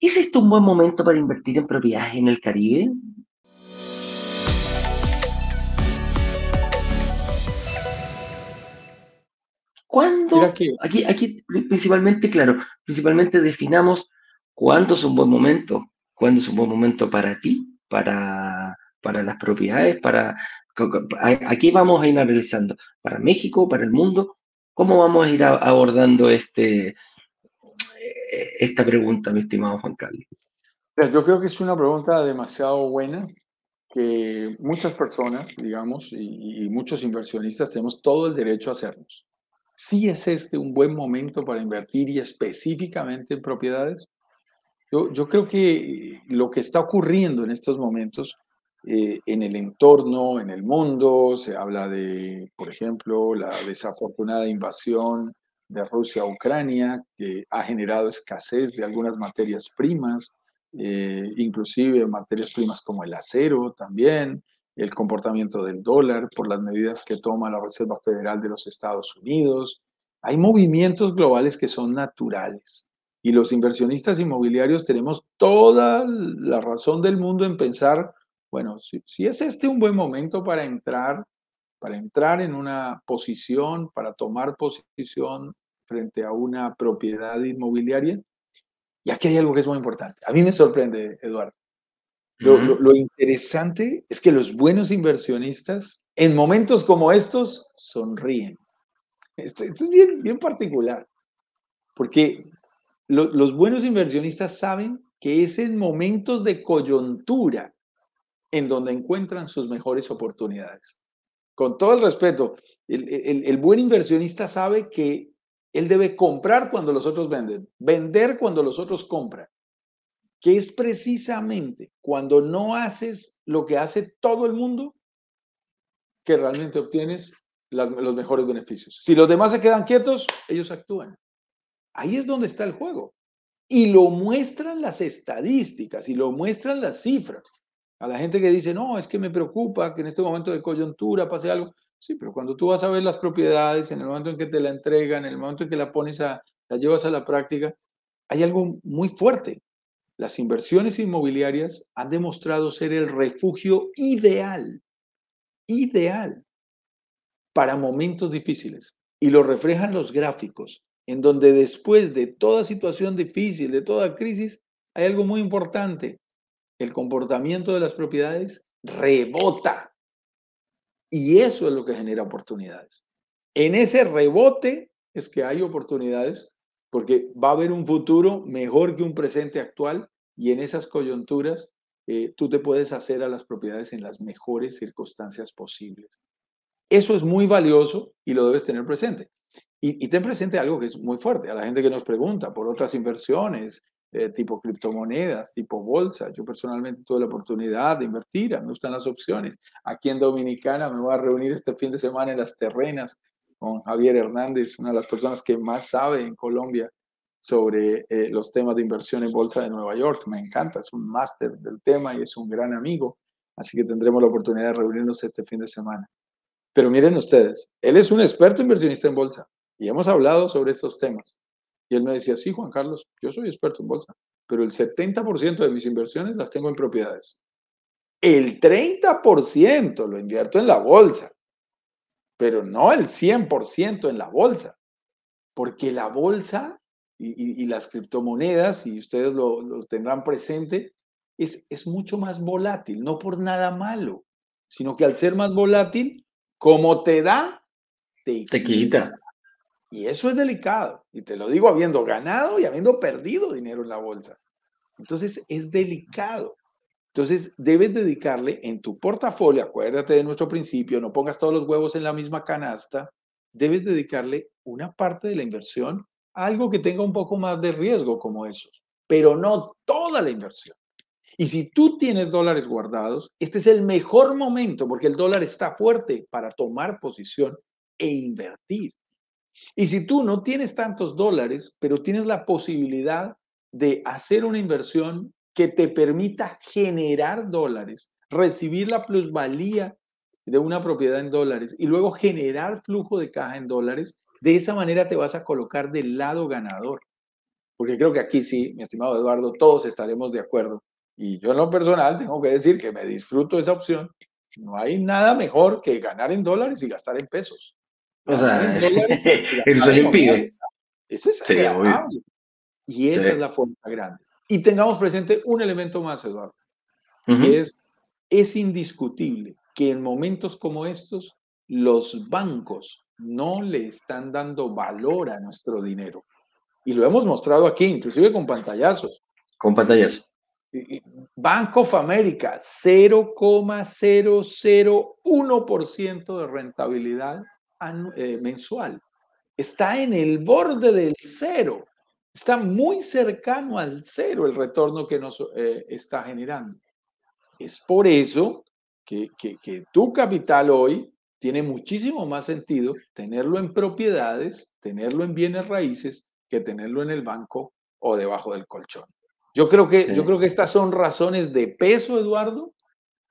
¿Es este un buen momento para invertir en propiedades en el Caribe? ¿Cuándo? Aquí, aquí principalmente, claro, principalmente definamos cuándo es un buen momento, cuándo es un buen momento para ti, para, para las propiedades, para... Aquí vamos a ir analizando para México, para el mundo, cómo vamos a ir abordando este, esta pregunta, mi estimado Juan Carlos. Yo creo que es una pregunta demasiado buena que muchas personas, digamos, y, muchos inversionistas tenemos todo el derecho a hacernos. ¿Sí es este un buen momento para invertir y específicamente en propiedades? Yo, yo creo que lo que está ocurriendo en estos momentos eh, en el entorno, en el mundo, se habla de, por ejemplo, la desafortunada invasión de Rusia a Ucrania, que ha generado escasez de algunas materias primas, eh, inclusive materias primas como el acero también, el comportamiento del dólar por las medidas que toma la Reserva Federal de los Estados Unidos. Hay movimientos globales que son naturales y los inversionistas inmobiliarios tenemos toda la razón del mundo en pensar, bueno, si, si es este un buen momento para entrar, para entrar en una posición, para tomar posición frente a una propiedad inmobiliaria. Y aquí hay algo que es muy importante. A mí me sorprende, Eduardo. Lo, interesante es que los buenos inversionistas en momentos como estos sonríen. Esto, es bien, bien particular, porque los buenos inversionistas saben que es en momentos de coyuntura en donde encuentran sus mejores oportunidades. Con todo el respeto, el, buen inversionista sabe que él debe comprar cuando los otros venden, vender cuando los otros compran, que es precisamente cuando no haces lo que hace todo el mundo que realmente obtienes los mejores beneficios. Si los demás se quedan quietos, ellos actúan. Ahí es donde está el juego. Y lo muestran las estadísticas y lo muestran las cifras. A la gente que dice, no, es que me preocupa que en este momento de coyuntura pase algo. Sí, pero cuando tú vas a ver las propiedades, en el momento en que te la entregan, en el momento en que la pones a, la llevas a la práctica, hay algo muy fuerte. Las inversiones inmobiliarias han demostrado ser el refugio ideal, ideal para momentos difíciles. Y lo reflejan los gráficos, en donde después de toda situación difícil, de toda crisis, hay algo muy importante. El comportamiento de las propiedades rebota. Y eso es lo que genera oportunidades. En ese rebote es que hay oportunidades porque va a haber un futuro mejor que un presente actual y en esas coyunturas eh, tú te puedes hacer a las propiedades en las mejores circunstancias posibles. Eso es muy valioso y lo debes tener presente. Y, y ten presente algo que es muy fuerte. A la gente que nos pregunta por otras inversiones, eh, tipo criptomonedas, tipo bolsa. Yo personalmente tuve la oportunidad de invertir, me gustan las opciones. Aquí en Dominicana me voy a reunir este fin de semana en las terrenas con Javier Hernández, una de las personas que más sabe en Colombia sobre eh, los temas de inversión en bolsa de Nueva York. Me encanta, es un máster del tema y es un gran amigo. Así que tendremos la oportunidad de reunirnos este fin de semana. Pero miren ustedes, él es un experto inversionista en bolsa y hemos hablado sobre estos temas. Y él me decía, sí, Juan Carlos, yo soy experto en bolsa, pero el 70% de mis inversiones las tengo en propiedades. El 30% lo invierto en la bolsa, pero no el 100% en la bolsa, porque la bolsa y, las criptomonedas, y ustedes lo, tendrán presente, es, es mucho más volátil, no por nada malo, sino que al ser más volátil, como te da, te, te quita. Y eso es delicado. Y te lo digo habiendo ganado y habiendo perdido dinero en la bolsa. Entonces es delicado. Entonces debes dedicarle en tu portafolio, acuérdate de nuestro principio, no pongas todos los huevos en la misma canasta, debes dedicarle una parte de la inversión a algo que tenga un poco más de riesgo como esos, pero no toda la inversión. Y si tú tienes dólares guardados, este es el mejor momento porque el dólar está fuerte para tomar posición e invertir. Y si tú no tienes tantos dólares, pero tienes la posibilidad de hacer una inversión que te permita generar dólares, recibir la plusvalía de una propiedad en dólares y luego generar flujo de caja en dólares, de esa manera te vas a colocar del lado ganador. porque creo que aquí sí, mi estimado Eduardo, todos estaremos de acuerdo. Y yo en lo personal tengo que decir que me disfruto esa opción. No hay nada mejor que ganar en dólares y gastar en pesos. O sea, eso impide. Eso es agradable. Y esa es la fuerza grande. Y tengamos presente un elemento más, Eduardo, que es, es indiscutible que en momentos como estos los bancos no le están dando valor a nuestro dinero. Y lo hemos mostrado aquí, inclusive con pantallazos. Con pantallazos. Bank of America, 0,001% de rentabilidad eh, mensual. Está en el borde del cero. Está muy cercano al cero el retorno que nos eh, está generando. Es por eso que, que tu capital hoy tiene muchísimo más sentido tenerlo en propiedades, tenerlo en bienes raíces, que tenerlo en el banco o debajo del colchón. Yo creo que, yo creo que estas son razones de peso, Eduardo,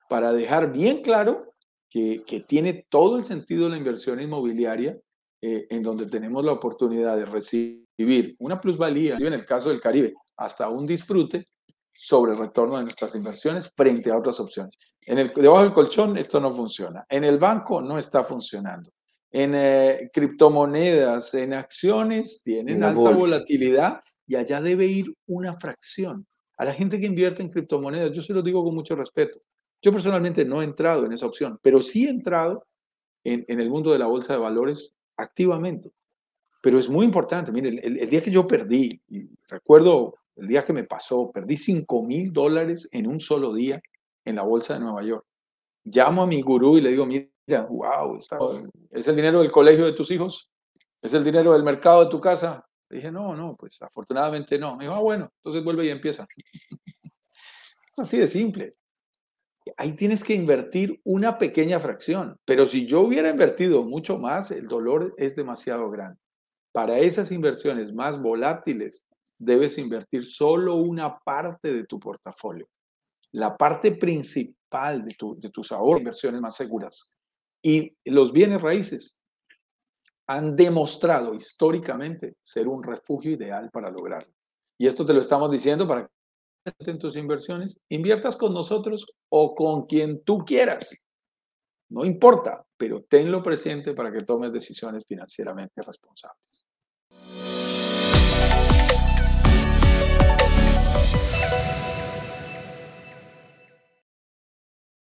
para dejar bien claro que, que tiene todo el sentido la inversión inmobiliaria, eh, en donde tenemos la oportunidad de recibir una plusvalía, en el caso del Caribe, hasta un disfrute sobre el retorno de nuestras inversiones frente a otras opciones. En el, debajo del colchón esto no funciona. En el banco no está funcionando. En eh, criptomonedas, en acciones, tienen alta volatilidad y allá debe ir una fracción. A la gente que invierte en criptomonedas, yo se lo digo con mucho respeto. Yo personalmente no he entrado en esa opción, pero sí he entrado en, el mundo de la bolsa de valores activamente. Pero es muy importante. Mire, el, el día que yo perdí, y recuerdo el día que me pasó, perdí 5 mil dólares en un solo día en la bolsa de Nueva York. Llamo a mi gurú y le digo, mira, wow, ¿es el dinero del colegio de tus hijos? ¿Es el dinero del mercado de tu casa? Le dije, no, no, pues afortunadamente no. Me dijo, ah, bueno, entonces vuelve y empieza. Así de simple. Ahí tienes que invertir una pequeña fracción, pero si yo hubiera invertido mucho más, el dolor es demasiado grande. Para esas inversiones más volátiles, debes invertir solo una parte de tu portafolio, la parte principal de, tus ahorros, inversiones más seguras. Y los bienes raíces han demostrado históricamente ser un refugio ideal para lograrlo. Y esto te lo estamos diciendo para en tus inversiones inviertas con nosotros o con quien tú quieras. No importa, pero tenlo presente para que tomes decisiones financieramente responsables.